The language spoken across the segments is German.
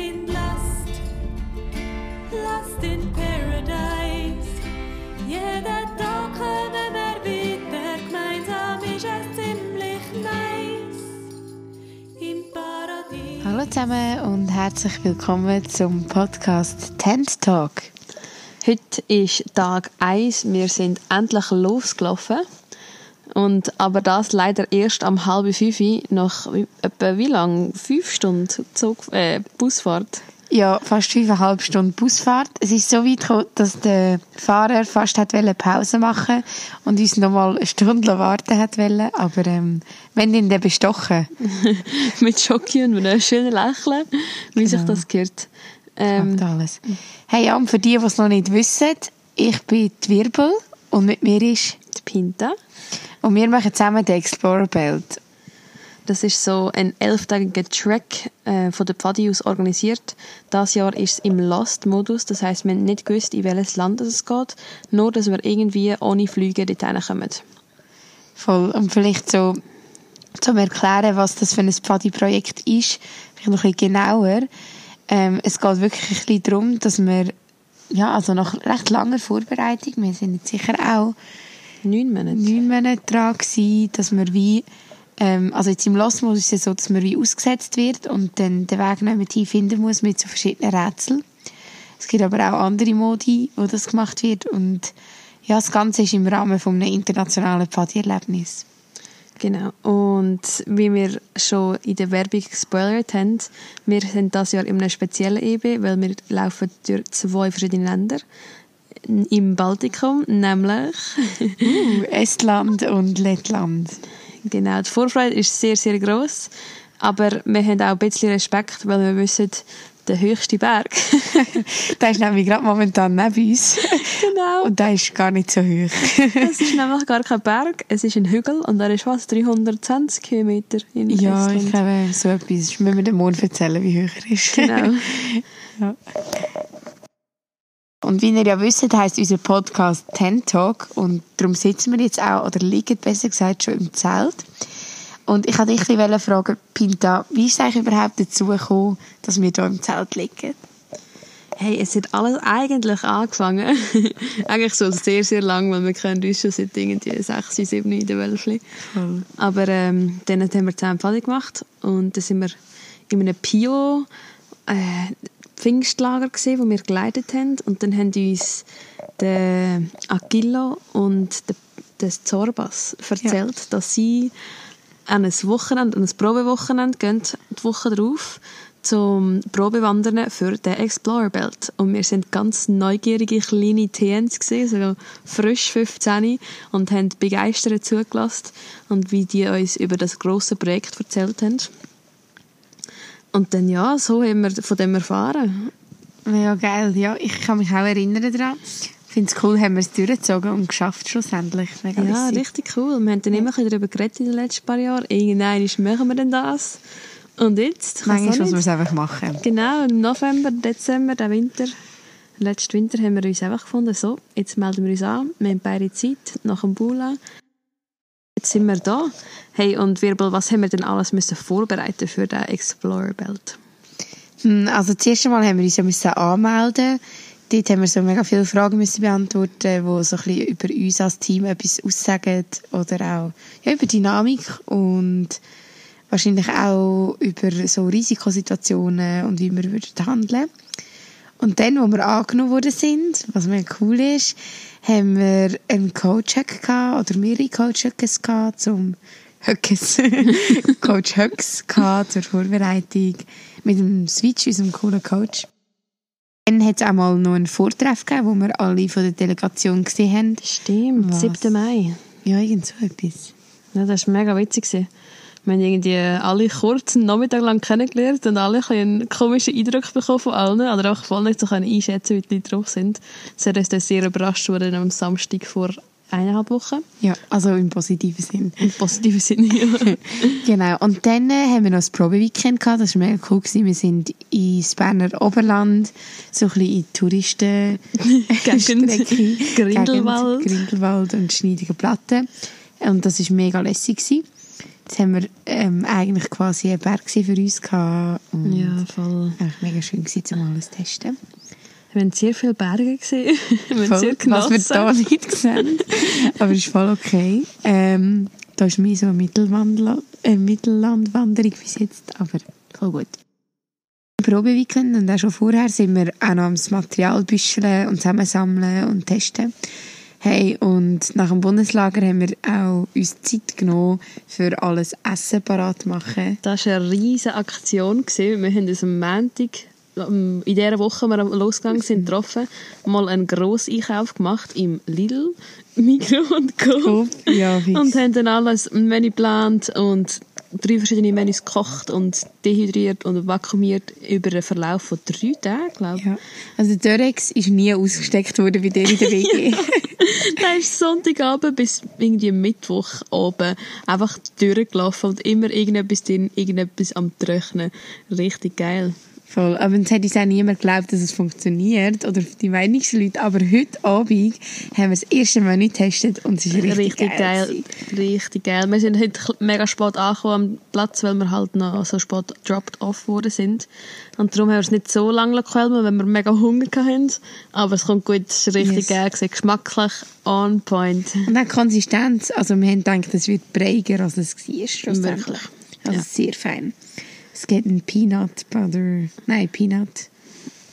sind Last, Last in Paradise. Jeder Tag kommen wir weiter, gemeinsam ist es ziemlich nice. Im Paradies. Hallo zusammen und herzlich willkommen zum Podcast Tent Talk. Heute ist Tag 1. Wir sind endlich losgelaufen. Und, aber das leider erst am halb fünf nach etwa wie lang? Fünf Stunden Zug, äh, Busfahrt. Ja, fast fünfeinhalb Stunden Busfahrt. Es ist so weit gekommen, dass der Fahrer fast hat Pause machen und uns noch mal eine Stunde warten hat wollen. Aber ähm, wenn ihn dann bestochen, Mit Schocki und mit einem schönen Lächeln, wie sich Genau. das gehört. Ähm, alles. Hey, ja, und für die, die es noch nicht wissen, ich bin die Wirbel und mit mir ist die Pinta. Und wir machen zusammen den Explorer Belt. Das ist so ein elftägiger Track äh, von der Pfadi aus organisiert. Das Jahr ist es im Last-Modus, das heißt, wir haben nicht gewusst, in welches Land es geht, nur dass wir irgendwie ohne Flüge dorthin kommen. Voll. Und vielleicht so zum Erklären, was das für ein Pfadi-Projekt ist, vielleicht noch ein bisschen genauer. Ähm, es geht wirklich ein bisschen darum, dass wir, ja, also nach recht langer Vorbereitung, wir sind jetzt sicher auch Neun Monate. neun Monate dran gewesen, dass wir wie, ähm, also jetzt im Lostmodus ist es so, dass man wie ausgesetzt wird und dann den Weg nicht mehr tief finden muss mit so verschiedenen Rätseln. Es gibt aber auch andere Modi, wo das gemacht wird und ja, das Ganze ist im Rahmen von einem internationalen Pfadi-Erlebnis. Genau. Und wie wir schon in der Werbung gespoilert haben, wir sind das Jahr in einem speziellen EB, weil wir laufen durch zwei verschiedene Länder im Baltikum, nämlich Uh, Estland und Lettland. genau, die Vorfreude ist sehr, sehr groß, aber wir haben auch ein bisschen Respekt, weil wir wissen, der höchste Berg. der ist nämlich gerade momentan neben uns. genau. Und der ist gar nicht so hoch. Es ist nämlich gar kein Berg, es ist ein Hügel und er ist fast 320 Kilometer in ja, Estland. ich glaube, so etwas. Ich muss mir den Mond erzählen, wie hoch er ist. Genau. ja. Und wie ihr ja wisst, heisst unser Podcast Ten Talk und darum sitzen wir jetzt auch, oder liegen besser gesagt, schon im Zelt. Und ich wollte dich ein bisschen fragen, Pinta, wie ist es eigentlich überhaupt dazu gekommen, dass wir hier im Zelt liegen? Hey, es hat alles eigentlich angefangen. eigentlich so sehr, sehr lang, weil wir kennen uns schon seit irgendwie sechs, sieben in der Wölfli. Aber ähm, dann haben wir zusammen Pfadi gemacht und dann sind wir in einem Pio äh, Pfingstlager gesehen, wo wir geleitet haben und dann haben uns der Aquilo und der, der Zorbas erzählt, dass sie an ein Wochenende, an ein Probewochenende gehen, die Woche drauf, zum Probewandern für den Explorer Belt. Und wir sind ganz neugierige kleine Teens gesehen, so frisch 15 und haben begeistert zugelassen und wie die uns über das große Projekt erzählt haben. Und dann ja, so haben wir von dem erfahren. Ja, geil. Ja, ich kann mich auch erinnern daran. Ich finde es cool, haben wir es durchgezogen und geschafft schlussendlich. Mega Ja, lässig. richtig cool. Wir haben dann immer darüber geredet in den letzten paar Jahren. Irgendwann machen wir denn das. Und jetzt? Manchmal muss man es einfach machen. Genau, im November, Dezember, der Winter, letzten Winter haben wir uns einfach gefunden, so, jetzt melden wir uns an, wir haben beide Zeit, nach dem Bula. Jetzt sind wir da. Hey, und Wirbel, was haben wir denn alles müssen vorbereiten für den Explorer Belt? Hm, Also das erste Mal haben wir uns ja müssen anmelden. Dort haben wir so mega viele Fragen müssen beantworten, die so ein bisschen über uns als Team etwas aussagen oder auch ja, über Dynamik und wahrscheinlich auch über so Risikosituationen und wie wir würden handeln. Und dann, wo wir angenommen worden sind, was mega cool ist, haben wir einen Coach-Hack gehabt, oder mehrere Coach-Hacks gehabt, zum Höckes, Coach Höcks gehabt zur Vorbereitung mit dem Switch, unserem coolen Coach. Dann hat es auch mal noch einen Vortreff gegeben, wo wir alle von der Delegation gesehen haben. Stimmt, Was? 7. Mai. Ja, irgend so etwas. Ja, das war mega witzig. Wir haben irgendwie alle kurz einen Nachmittag lang kennengelernt und alle einen komischen Eindruck bekommen von allen, oder auch voll nicht so können einschätzen, wie die Leute drauf sind. Das hat uns dann sehr überrascht worden am Samstag vor eineinhalb Wochen. Ja, also im positiven Sinn. Im positiven Sinne, ja. Genau. Und dann äh, haben wir noch das Probeweekend gehabt. Das war mega cool. Gewesen. Wir sind ins Berner Oberland, so ein bisschen in Touristen. Grindelwald. Gegend, Grindelwald und Schneidige Platte. Und das war mega lässig. Gewesen. Jetzt haben wir ähm, eigentlich quasi einen Bergsee für uns gehabt. Und Ja, voll. Eigentlich mega schön gewesen, um alles zu testen. Wir haben sehr viele Berge gesehen. wir haben sehr Voll, was wir genossen. da nicht sehen. Aber ist voll okay. Ähm, da ist mehr so eine Mittelwandla äh, Mittellandwanderung bis jetzt, aber voll gut. Probeweekend und auch schon vorher sind wir auch noch am Material büscheln und zusammensammeln und testen. Hey, und nach dem Bundeslager haben wir auch uns Zeit genommen, für alles Essen parat zu machen. Das war eine riesige Aktion. Wir haben uns am Montag, in dieser Woche, wir losgegangen sind, getroffen, mal einen grossen Einkauf gemacht im Lidl, Migros und Co. Ja, fix. Und haben dann alles Menü geplant und drei verschiedene Menüs gekocht und dehydriert und vakuumiert über einen Verlauf von drei Tagen, glaube ich. Ja. Also der Dörex ist nie ausgesteckt worden bei dir in der WG. Der ist Sonntagabend bis irgendwie Mittwoch oben einfach durchgelaufen und immer irgendetwas drin, irgendetwas am Trocknen. Richtig geil. Voll. Aber es hat uns auch niemand geglaubt, dass es funktioniert. Oder die wenigsten Leute. Aber heute Abend haben wir das erste Mal nicht getestet und es ist richtig, Richtig, geil. gewesen. Richtig geil. Wir sind heute mega spät angekommen am Platz, weil wir halt noch so spät dropped off worden sind. Und darum haben wir es nicht so lange gequält, weil wir mega Hunger hatten. Aber es kommt gut, es ist richtig Yes. geil gewesen. Geschmacklich on point. Und auch Konsistenz. Also wir haben gedacht, es wird breiger, als es war. Wirklich. Also Ja. sehr fein. Es geht ein Peanut Butter... Nein, Peanut...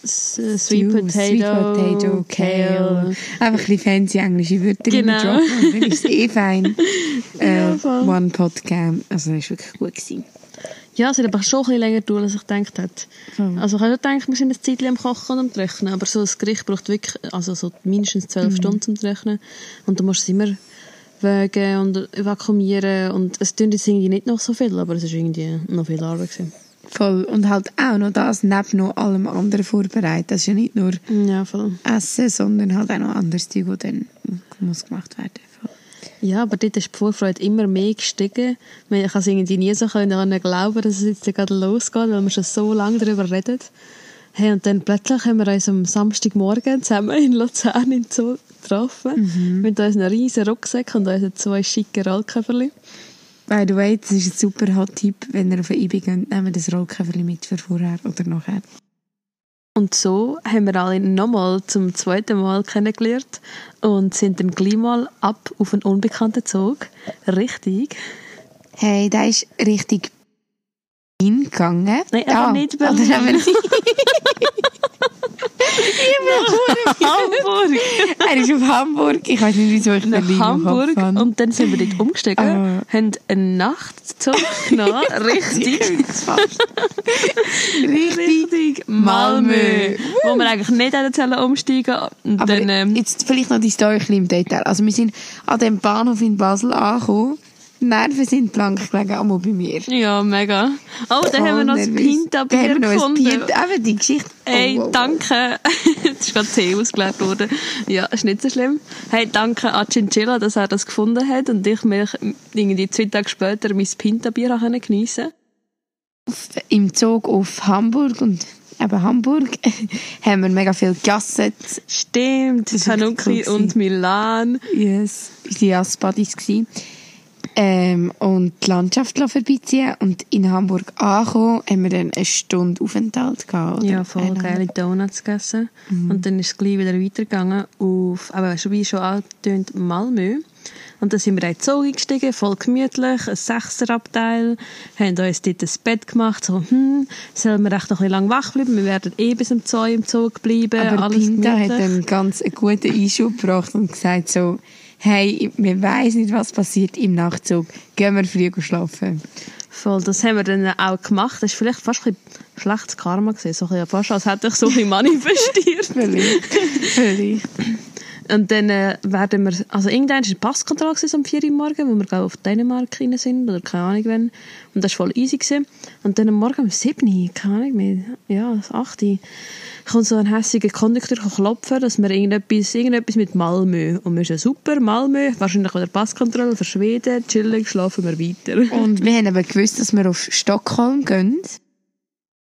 Sweet Stew, Potato, Sweet Potato, Kale. Einfach ein bisschen fancy englische Wörter Genau. und dann ist es eh fein. Äh. One Pot Cam. Also es war wirklich gut. Gewesen. Ja, es hat aber schon ein bisschen länger gedauert, als ich gedacht hätte. Voll. Also ich habe gedacht, wir sind ein Zeitchen am Kochen und am Trocknen, aber so ein Gericht braucht wirklich also so mindestens zwölf Stunden zum Trocknen. Und du musst es immer wägen und vakuumieren und es tun jetzt irgendwie nicht noch so viel, aber es ist irgendwie noch viel Arbeit gewesen. Voll. Und halt auch noch das neben noch allem anderen vorbereitet. Das ist ja nicht nur Ja. Essen, sondern halt auch noch anderes Zeug, das dann muss gemacht werden Voll. Ja, aber dort ist die Vorfreude immer mehr gestiegen. Ich kann es irgendwie nie so können glauben, dass es jetzt gerade losgeht, weil wir schon so lange darüber reden. Hey, und dann plötzlich haben wir uns am Samstagmorgen zusammen in Luzern in Zoo getroffen. Mit unseren riesen Rucksack und unseren zwei schicken Rollköfferli. By the way, das ist ein super Hot-Tipp. Wenn ihr auf eine IBI geht, nehmt das Rollköfferchen mit für vorher oder nachher. Und so haben wir alle nochmal zum zweiten Mal kennengelernt und sind dann gleich mal ab auf einen unbekannten Zug. Richtig. Hey, der ist richtig hingegangen. Nein, einfach nicht oder Berlin. wir nicht. Hamburg! er ist auf Hamburg. Ich weiß nicht, wieso ich nach Hamburg und dann sind wir dort umgestiegen, Ah. haben einen Nachtzug genommen, richtig, Richtig. Malmö, wo wir eigentlich nicht hätten umsteigen und Aber dann, ähm, jetzt vielleicht noch die Story ein bisschen im Detail. Also wir sind an dem Bahnhof in Basel angekommen. Die Nerven sind blank gelegen, einmal bei mir. ja, mega. Oh, dann haben wir noch das. Pinta-Bier gefunden. Pinta- Eben die Geschichte. Oh, Hey, wow, danke. Jetzt ist gerade Tee ausgeleert worden. Ja, ist nicht so schlimm. Hey, danke an Chinchilla, dass er das gefunden hat und ich mich irgendwie zwei Tage später mein Pinta-Bier geniessen Im Zug auf Hamburg und eben Hamburg haben wir mega viel gegessen. Stimmt, Tanuki cool und Milan. Yes. Unsere Jazzbuddies gsi. Ähm, und die Landschaft vorbeiziehen und in Hamburg angekommen, haben wir dann eine Stunde Aufenthalt gehabt. oder? Ja, voll Eineinhalb. geile Donuts gegessen. Und dann ist es gleich wieder weitergegangen auf, aber schon wie schon angetönt, Malmö. Und dann sind wir in den Zug eingestiegen, voll gemütlich, ein Sechserabteil, haben uns dort ein Bett gemacht, so, hm, sollen wir echt noch ein bisschen lang wach bleiben? Wir werden eh bis um zwei im Zug bleiben, Aber alles Pinta hat gemütlich. einen ganz guten Einschub gebracht und gesagt so, hey, wir weiss nicht, was passiert im Nachtzug. Gehen wir früh schlafen. Voll, das haben wir dann auch gemacht. Das war vielleicht fast ein schlechtes Karma gewesen. So ein bisschen, fast als hätte ich so bisschen manifestiert. Vielleicht. Vielleicht. Und dann äh, werden wir, also irgendwann war eine Passkontrolle um 4 Uhr morgen, wo wir auf Dänemark rein sind, oder keine Ahnung wann. Und das war voll easy. Gewesen. Und dann am Morgen um 7 Uhr, keine Ahnung mehr, ja, das 8 Uhr, kommt so ein hässiger Kondukteur klopfen, dass wir irgendetwas, irgendetwas mit Malmö. Und wir sind super, Malmö, wahrscheinlich wieder Passkontrolle für Schweden, chillig, schlafen wir weiter. Und wir haben aber gewusst, dass wir auf Stockholm gehen.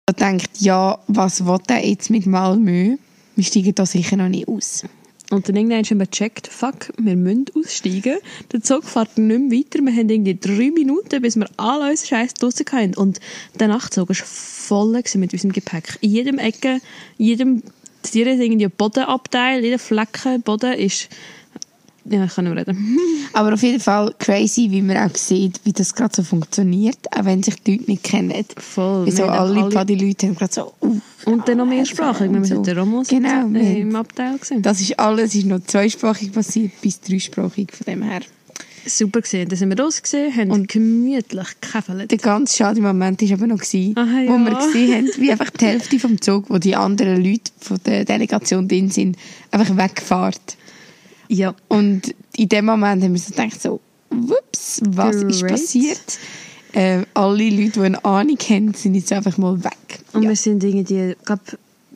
Ich denkt, ja, was will der jetzt mit Malmö? Wir steigen da sicher noch nicht aus. Und dann irgendwann haben wir gecheckt, fuck, wir müssen aussteigen. Der Zug fährt nicht mehr weiter. Wir haben irgendwie drei Minuten, bis wir alle unseren Scheiß draussen hatten. Und der Nachtzug war voll mit unserem Gepäck. In jedem Ecke, jedem, jeder irgendwie Bodenabteil, jeder Flecken Boden ist, ja, ich kann mehr reden. Aber auf jeden Fall crazy, wie man auch sieht, wie das gerade so funktioniert, auch wenn sich die Leute nicht kennen. Voll. Wie so Wir haben alle, alle- Party-Leute haben gerade so, uh, Und dann noch mehrsprachig. Wir so. der Romos Genau, äh, im Abteil. Gewesen. Das ist alles, ist noch zweisprachig passiert, bis dreisprachig von dem her. Super gesehen. Dann sind wir raus gesehen, haben Und- gemütlich gekäfelt. Der ganz schade Moment war aber noch, gewesen, Aha, wo ja. wir gesehen haben, wie einfach die Hälfte vom Zug, wo die anderen Leute von der Delegation drin sind, einfach wegfährt. Ja. Und in dem Moment haben wir so gedacht, so, whoops, was ist Great. passiert? Äh, alle Leute, die eine Ahnung haben, sind jetzt einfach mal weg. Und Ja. wir sind irgendwie, glaub,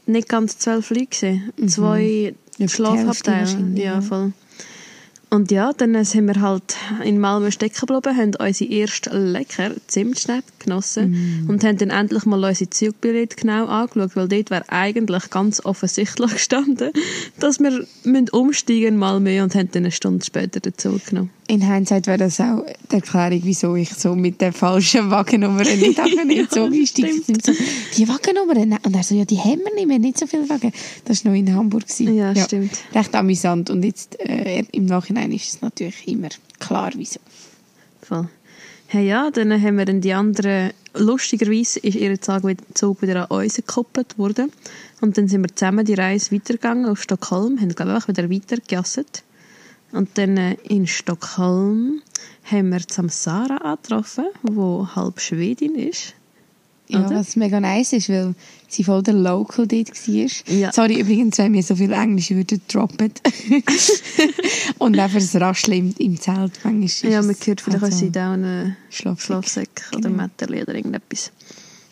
nicht ganz zwölf Leute. Zwei Mhm. Ja, die Hälfte Schlafabteile. Ja, ja. voll. Und ja, dann sind wir halt in Malmö stecken geblieben, haben unsere erste lecker Zimtschnett genossen Mm. und haben dann endlich mal unsere Zugbillett genau angeschaut, weil dort wäre eigentlich ganz offensichtlich gestanden, dass wir umsteigen in Malmö und haben dann eine Stunde später den Zug genommen. In Hindsight wäre das auch die Erklärung, wieso ich so mit der falschen Wagennummer nicht so gestiegen bin. So, die Wagennummer, und er so, ja, die haben wir nicht, haben nicht so viele Wagen. Das war noch in Hamburg. gewesen. Ja, stimmt. Recht amüsant. Und jetzt äh, im Nachhinein ist es natürlich immer klar, wieso. Voll. Hey, ja, dann haben wir dann die anderen, lustigerweise ist ihr Zug wieder, Zug wieder an uns gekoppelt worden. Und dann sind wir zusammen die Reise weitergegangen auf Stockholm, haben glaube ich auch wieder weitergejasset. Und dann äh, in Stockholm haben wir Samsara angetroffen, die halb Schwedin ist. Ja, Oder? was mega nice ist, weil sie voll der Local dort war. Ja. Sorry übrigens, wenn wir so viel Englische Wörter droppen. Und einfach das Rascheln im, im Zelt. Manchmal ist Ja, man hört vielleicht halt auch einen Schlafsack. Schlafsack oder Genau. Metterli oder irgendetwas.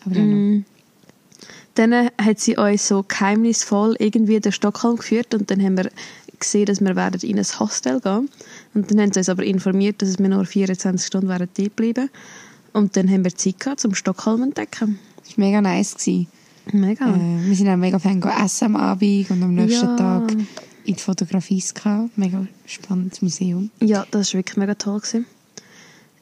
Aber. Mm. Dann äh, hat sie uns so geheimnisvoll irgendwie durch Stockholm geführt und dann haben wir gesehen, dass wir werden in ein Hostel gehen und dann haben sie uns aber informiert, dass wir nur 24 Stunden werden dort bleiben und dann haben wir Zeit gehabt, zum Stockholm zu entdecken. Das war mega nice. Gewesen. Mega. Äh, wir sind auch mega Fan essen am Abend und am nächsten Ja. Tag in die Fotografie. Mega spannendes Museum. Ja, das war wirklich mega toll. Gewesen.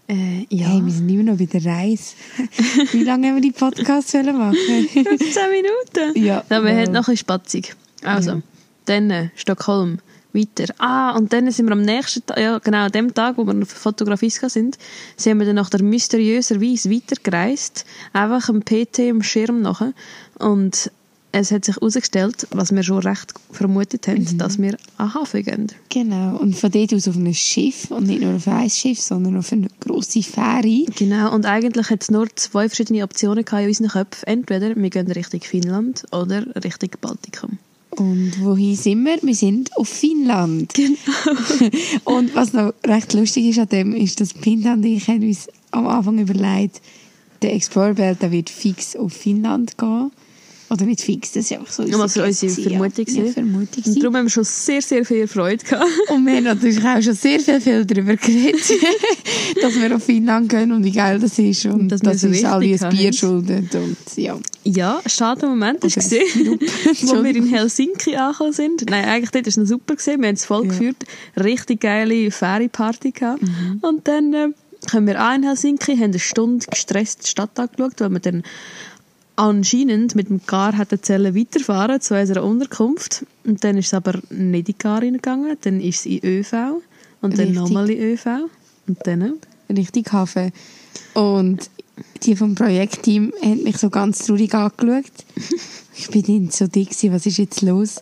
Äh, ja. Hey, wir sind immer noch bei der Reise. Wie lange haben wir die Podcasts machen? 15 Minuten. Ja. ja wir Wow. haben noch ein Spatzig. Also, Ja. Dann äh, Stockholm, weiter. Ah, und dann sind wir am nächsten Tag, ja genau an dem Tag, wo wir auf Fotografie sind, sind wir dann nach der mysteriöserweise weitergereist, einfach am PT im Schirm nachher. Und es hat sich herausgestellt, was wir schon recht vermutet haben, Mhm. dass wir an Hafen gehen. Genau. Und von dort aus auf ein Schiff. Und nicht nur auf ein Schiff, sondern auf eine grosse Fähre. Genau, und eigentlich hat es nur zwei verschiedene Optionen in unseren Köpfen. Entweder wir gehen Richtung Finnland oder Richtung Baltikum. Und wohin sind wir? Wir sind auf Finnland. Genau. und was noch recht lustig ist an dem, ist, dass Pinta und ich haben uns am Anfang überlegt, der Explorer Belt der wird fix auf Finnland gehen. Oder nicht fix, das ist einfach so unsere unsere Guess, Vermutung ja. Ja, Vermutung Und darum haben wir schon sehr, sehr viel Freude gehabt. Und wir haben natürlich auch schon sehr viel, viel darüber geredet, dass wir auf Finnland gehen und wie geil das ist und, dass dass, wir so uns alle ein Bier haben. schuldet und ja. Ja, schade Moment Oder gesehen, wo wir in. Helsinki angekommen sind. Nein, eigentlich dort war es noch super gesehen. Wir haben es voll Ja. geführt. Richtig geile Ferienparty gehabt. Mhm. Und dann äh, kommen wir an in Helsinki, haben eine Stunde gestresst die Stadt angeschaut, weil wir dann anscheinend mit dem Car hätten sollen weiterfahren zu unserer Unterkunft. Und dann ist es aber nicht in die Car reingegangen. Dann ist es in ÖV. Und dann nochmal in ÖV. Und dann... richtig Hafen. Und die vom Projektteam haben mich so ganz traurig angeschaut. Ich bin dann so dick, was ist jetzt los?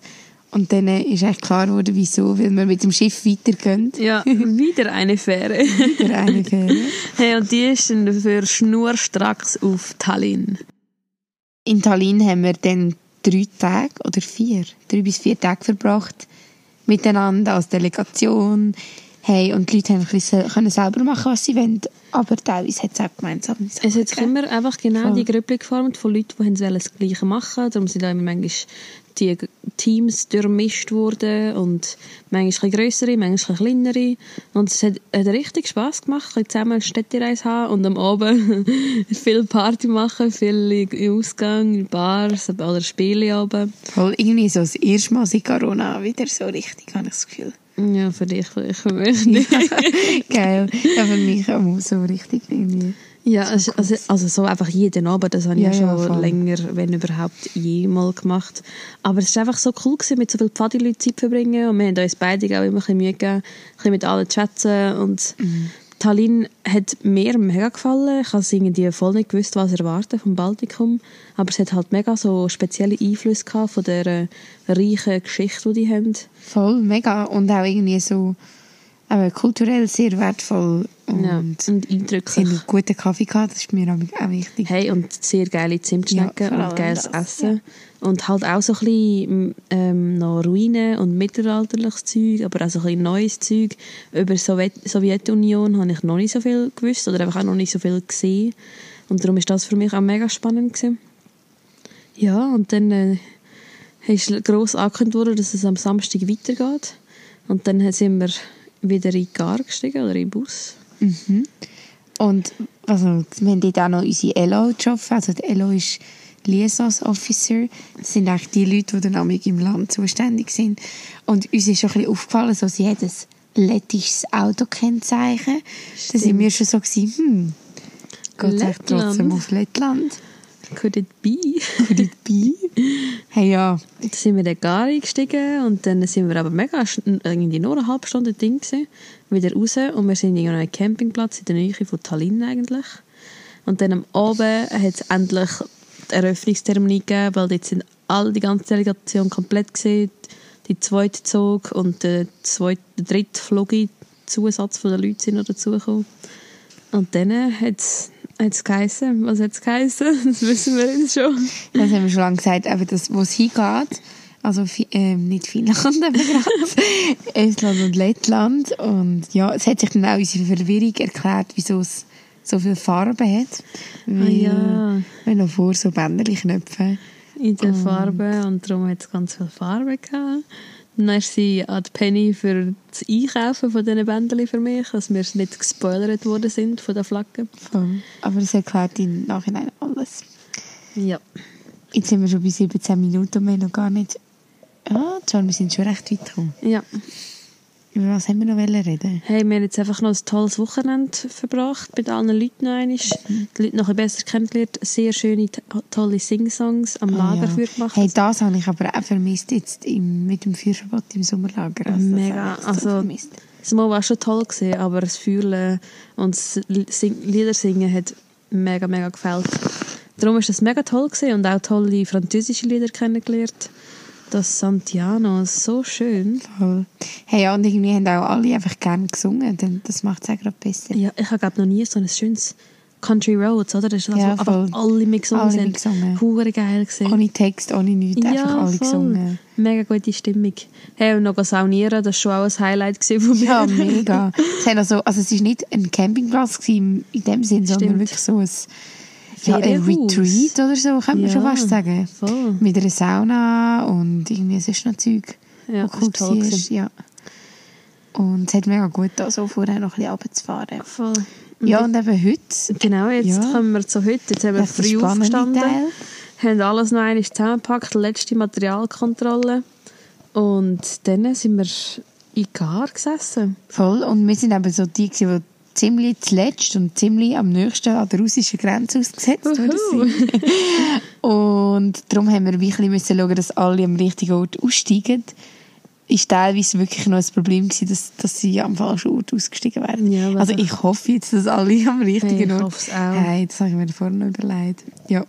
Und dann ist echt klar geworden, wieso, weil wir mit dem Schiff weitergehen. Ja, wieder eine Fähre. Für eine Fähre. Hey, und die ist dann für schnurstracks auf Tallinn. In Tallinn haben wir dann drei Tage oder vier, drei bis vier Tage verbracht miteinander als Delegation. Hey, und die Leute haben bisschen können selber machen, was sie wollen. Aber teilweise hat es auch gemeinsam Es hat sich immer einfach genau Voll. die Gruppe geformt von Leuten, die das Gleiche machen Darum sind auch immer manchmal die Teams durchmischt worden und manchmal ein grössere, manchmal ein kleinere. Und es hat, hat richtig Spass gemacht, ein zusammen eine Städtereise haben und am Abend viel Party machen, viel Ausgang, in Bars oder Spiele oben. Voll irgendwie so das erste Mal seit Corona wieder so richtig, habe ich das Gefühl. Ja, für dich vielleicht, für mich nicht. Geil. Ja, für mich auch so richtig irgendwie. Ja, also, also, also so einfach jeden Abend, das habe ich Ja, ja, ja, schon voll. länger, wenn überhaupt, jemals gemacht. Aber es war einfach so cool, gewesen, mit so vielen Pfadi-Leuten Zeit zu verbringen und wir haben uns beide auch immer ein bisschen Mühe gegeben, ein bisschen mit allen zu schätzen und Tallinn hat mir mega gefallen. Ich habe irgendwie voll nicht gewusst, was erwarten vom Baltikum. Aber es hat halt mega so spezielle Einflüsse gehabt von der äh, reichen Geschichte, die die haben. Voll, mega. Und auch irgendwie so aber kulturell sehr wertvoll. Und Ja, und sie haben eindrücklich. einen guten Kaffee gehabt, das ist mir auch wichtig. Hey, und sehr geile Zimtschnecken Ja, und geiles das, Essen. Und halt auch so ein bisschen ähm, noch Ruinen und mittelalterliches Zeug, aber auch so ein bisschen neues Zeug. Über die Sowjet Sowjetunion habe ich noch nicht so viel gewusst oder einfach auch noch nicht so viel gesehen. Und darum ist das für mich auch mega spannend gewesen. Ja, und dann äh, ist gross angekündigt worden, dass es am Samstag weitergeht. Und dann sind wir wieder in die Gar gestiegen oder in den Bus. Mhm. Und also, wir haben dort auch noch unsere ELO getroffen. Also die ELO ist Liaisons Officer. Das sind eigentlich die Leute, die dann im Land zuständig sind. Und uns ist schon ein bisschen aufgefallen, so, sie hat ein lettisches Autokennzeichen. Da sind wir schon so gewesen, hm, geht es trotzdem auf Lettland? Could it be? Could it be? Hey, ja. Dann sind wir in den Gar eingestiegen und dann sind wir aber mega irgendwie nur eine halbe Stunde gewesen, wieder raus und wir sind in einem Campingplatz in der Nähe von Tallinn eigentlich. Und dann am Abend hat es endlich die Eröffnungstermine gegeben, weil dort sind alle, die ganze Delegation komplett gesehen, die zweite Zug und der zweite, der dritte Flugzusatz von den Leuten sind noch dazugekommen. Und dann hat es geheißen, was hat es geheißen? Das wissen wir jetzt schon. Das haben wir schon lange gesagt, aber das, wo es hingeht, also ähm, nicht Finnland, aber gerade Estland und Lettland. Und ja, es hat sich dann auch unsere Verwirrung erklärt, wieso es so viele Farben hat. Weil, Ah, ja. Haben noch vor so Bänderli-Knöpfe. in der Farbe und darum hat es ganz viel Farbe gehabt. Sie an die Penny für das Einkaufen von diesen Bändchen für mich, dass wir nicht gespoilert worden sind von der Flagge. Voll. Aber es erklärt im Nachhinein alles. Ja. Jetzt sind wir schon bei 17 Minuten und wir noch gar nicht... Ah, John, wir sind schon recht weit gekommen. ja. Über was haben wir noch reden? Hey, wir haben jetzt einfach noch ein tolles Wochenende verbracht, mit allen Leuten einmal. Die Leute noch ein besser kennengelernt, sehr schöne, to- tolle Sing-Songs am Ah, Lagerfeuer ja. gemacht. Hey, das habe ich aber auch vermisst jetzt im, mit dem Feuerverbot im Sommerlager. Also, Mega, also vermisst. das Mal war schon toll gewesen, aber das Fühlen und das Sing Lieder singen hat mega, mega gefällt. Darum ist das mega toll gewesen und auch tolle französische Lieder kennengelernt. Das Santiano, so schön. Voll. Hey, ja, und irgendwie haben auch alle einfach gerne gesungen. Denn das macht es auch gerade besser. Ja, ich habe noch nie so ein schönes Country Roads, oder? Das ist das, Ja, wo voll. alle mitgesungen Alle sind. Hure geil gewesen. Ohne Text, ohne nichts, einfach alle gesungen. Mega gute Stimmung. Hey, und noch saunieren, das war schon auch ein Highlight von mir. Ja, mega. Es, also, also es ist nicht ein Campingplatz gewesen in dem Sinn, sondern wirklich so ein, ja, ein. Retreat oder so, könnte man Ja, schon fast sagen. voll. Mit einer Sauna und irgendwie sonst noch Zeug, Ja, das cool war. Ja. Und es hat mega gut da, so vorher noch ein bisschen runterzufahren. Voll. Ja, und eben heute, Genau, jetzt Ja. kommen wir zu heute. Jetzt haben wir Das früh aufgestanden, Teil. haben alles noch einmal zusammengepackt, letzte Materialkontrolle. Und dann sind wir in Gar gesessen. Voll. Und wir sind eben so die, die ziemlich zuletzt und ziemlich am nächsten an der russischen Grenze ausgesetzt sind. und darum haben wir wirklich müssen schauen, dass alle am richtigen Ort aussteigen. Ist teilweise wirklich noch ein Problem gewesen, dass, dass sie am falschen Ort ausgestiegen wären. Ja, also ich hoffe jetzt, dass alle am richtigen Hey, ich Ort... hoffe es auch. Hey, das habe ich mir vorher noch überlegt. Ja.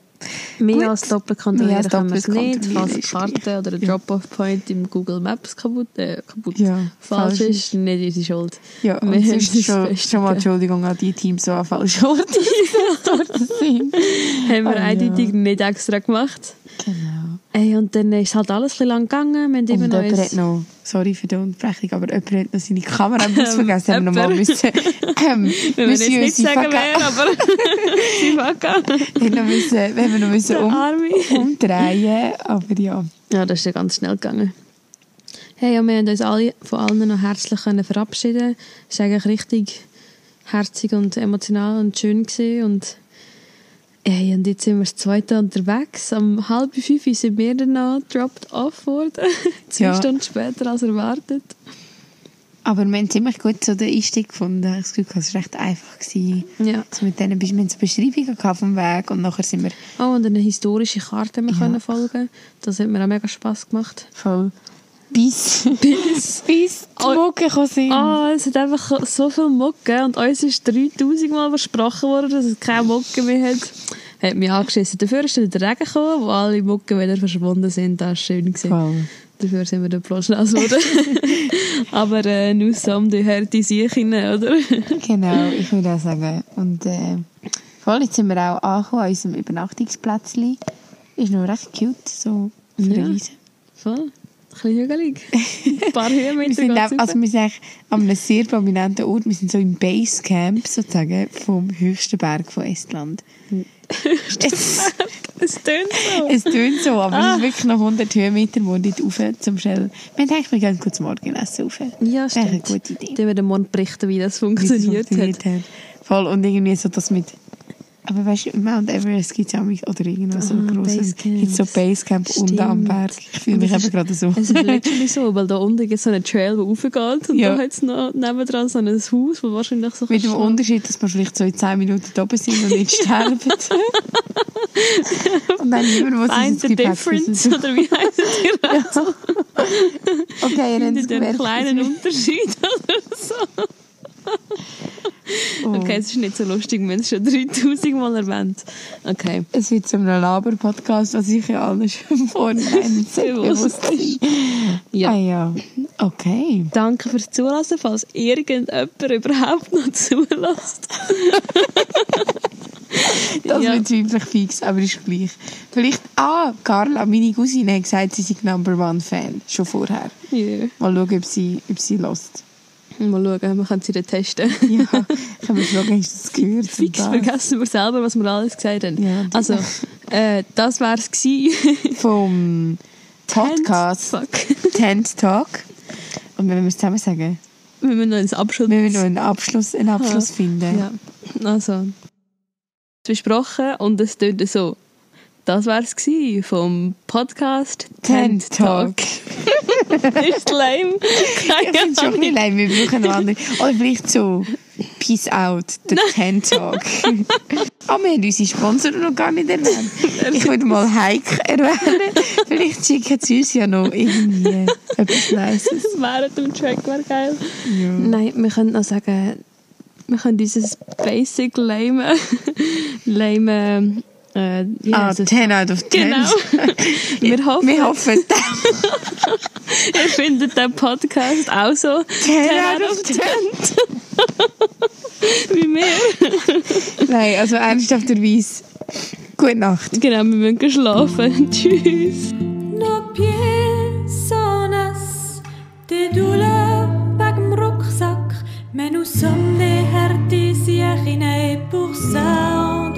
Mehr Gut. als doppelt kontrollieren können wir es nicht, falls ist Karte oder der Ja. Drop-off-Point im Google Maps kaputt, äh, kaputt Ja, falsch falsch ist, nicht unsere Schuld. Ja, Wir und sonst das schon, schon mal. Entschuldigung an die Teams, die Orten eingesetzt worden sind. Haben wir Ah, ja. eindeutig nicht extra gemacht. Genau. Ey, und dann ist halt alles ein lang gegangen. Wir haben immer Und noch jemand sorry für die Unterbrechung, aber jemand hat noch seine Kamera Bus vergessen. Haben wir nochmal müssen, ähm, Wir werden jetzt nicht sagen, wer, aber Sifaka. noch müssen, wir haben noch müssen um, umdrehen, aber ja. Ja, das ist ja ganz schnell gegangen. Hey, ja, wir haben uns alle, von allen noch herzlich können verabschieden. Es war eigentlich richtig herzig und emotional und schön. Gewesen. Und, hey, und jetzt sind wir das zweite unterwegs. Um halb fünf sind wir dann noch dropped off worden. Zwei Ja. Stunden später als erwartet. Aber wir haben ziemlich gut so den Einstieg gefunden. Ich Gefühl, es war recht einfach. Gewesen. Ja. Also mit denen, wir haben so Beschreibungen gehabt vom Weg und nachher sind wir Oh, und eine historische Karte haben wir Ja. können folgen. Das hat mir auch mega Spass gemacht. voll bis, Bis. bis die Oh. Mucke gekommen sind. Ah, es hat einfach so viel Mucke und uns ist 3000 Mal versprochen worden, dass es keine Mucke mehr hat. Hat mich angeschissen. Dafür ist der Regen gekommen, wo alle Mucke wieder verschwunden sind. Das war schön. Gewesen. Dafür sind wir dann bloß nass geworden. Aber äh, nur so um die harte Siechen, oder? Genau, ich würde auch sagen. Und äh, voll, jetzt sind wir auch angekommen an unserem Übernachtungsplätzchen. Ist noch recht cute, so auf Ja. der Wiese. Voll. Ein bisschen hügelig. Ein paar Höhenmeter Wir sind, auch, also wir sind eigentlich an einem sehr prominenten Ort. Wir sind so im Basecamp sozusagen vom höchsten Berg von Estland. es, Es tönt so. es tönt so, aber Ah. es ist wirklich noch 100 Höhenmeter, wo dort rauf zum Schnell. Wir eigentlich, wir gehen kurz Morgenessen rauf. Ja, Das ist eine stimmt. gute Idee. Dann werden wir morgen berichten, wie das wie das funktioniert, hat. funktioniert hat. Voll, und irgendwie so das mit... Aber weißt du, Mount Everest gibt es ja auch mit- oder irgendwas so Ah, grosses... Basecamps. gibt so Basecamp unten am Stimmt. Berg. Ich fühle mich eben es gerade so. Es ist literally so, weil da unten gibt es so einen Trail, der raufgeht und Ja. da hat es noch nebendran so ein Haus, wo wahrscheinlich so Mit dem Unterschied, dass wir vielleicht so in 10 Minuten oben sind und nicht sterben. und dann niemand uns the ins Gepäck difference, oder wie heisst die Okay, ihr habt es Den gemerkt. kleinen Unterschied oder so. Oh. Okay, es ist nicht so lustig, haben es schon 3000 Mal erwähnt. Okay. Es wird zu einem Laber-Podcast, was ich ja alles schon vorhin Bewusst bin. Ja. Ah ja, okay. Danke fürs Zulassen, falls irgendjemand überhaupt noch zulässt. Das Ja. bezweifle ich fix, aber ist gleich. Vielleicht, ah, Carla, meine Cousine, hat gesagt, sie sei Number One Fan. Schon vorher. Ja. Mal schauen, ob sie, ob sie lost. Mal schauen, wir können sie dann testen. Ja, ich habe hast du das gehört? Fix das? vergessen wir selber, was wir alles gesagt haben. Ja. Also, äh, das war es Vom Podcast Fuck. Tent Talk. Und wenn wir es zusammen sagen, Wir müssen noch ins Abschluss. wir müssen noch einen Abschluss, einen Abschluss finden. Ja, also. Besprochen und es tönt so. Das war es vom Podcast Tent Talk. ist lame. Keine finde es schon bisschen leid, wir brauchen noch andere. Oder vielleicht so, Peace out, der Tent Talk. Ah, wir haben unsere Sponsoren noch gar nicht erwähnt. Ich würde mal Hike erwähnen. Vielleicht schicken sie uns ja noch irgendwie etwas Nices. Während dem Track wäre geil. Ja. Nein, wir können noch sagen, wir können dieses basic lame, lame, äh, wie Ah, heisst es? 10 out of 10. Genau. Wir hoffen, Wir hoffen, ihr findet den Podcast auch so 10 out of 10. wie wir. Nein, also ernsthafterweise, gute Nacht. Genau, wir müssen schlafen. Tschüss. Nos pieds sont nas, des douleurs dem Rucksack. Mais nous sommes des et pour ça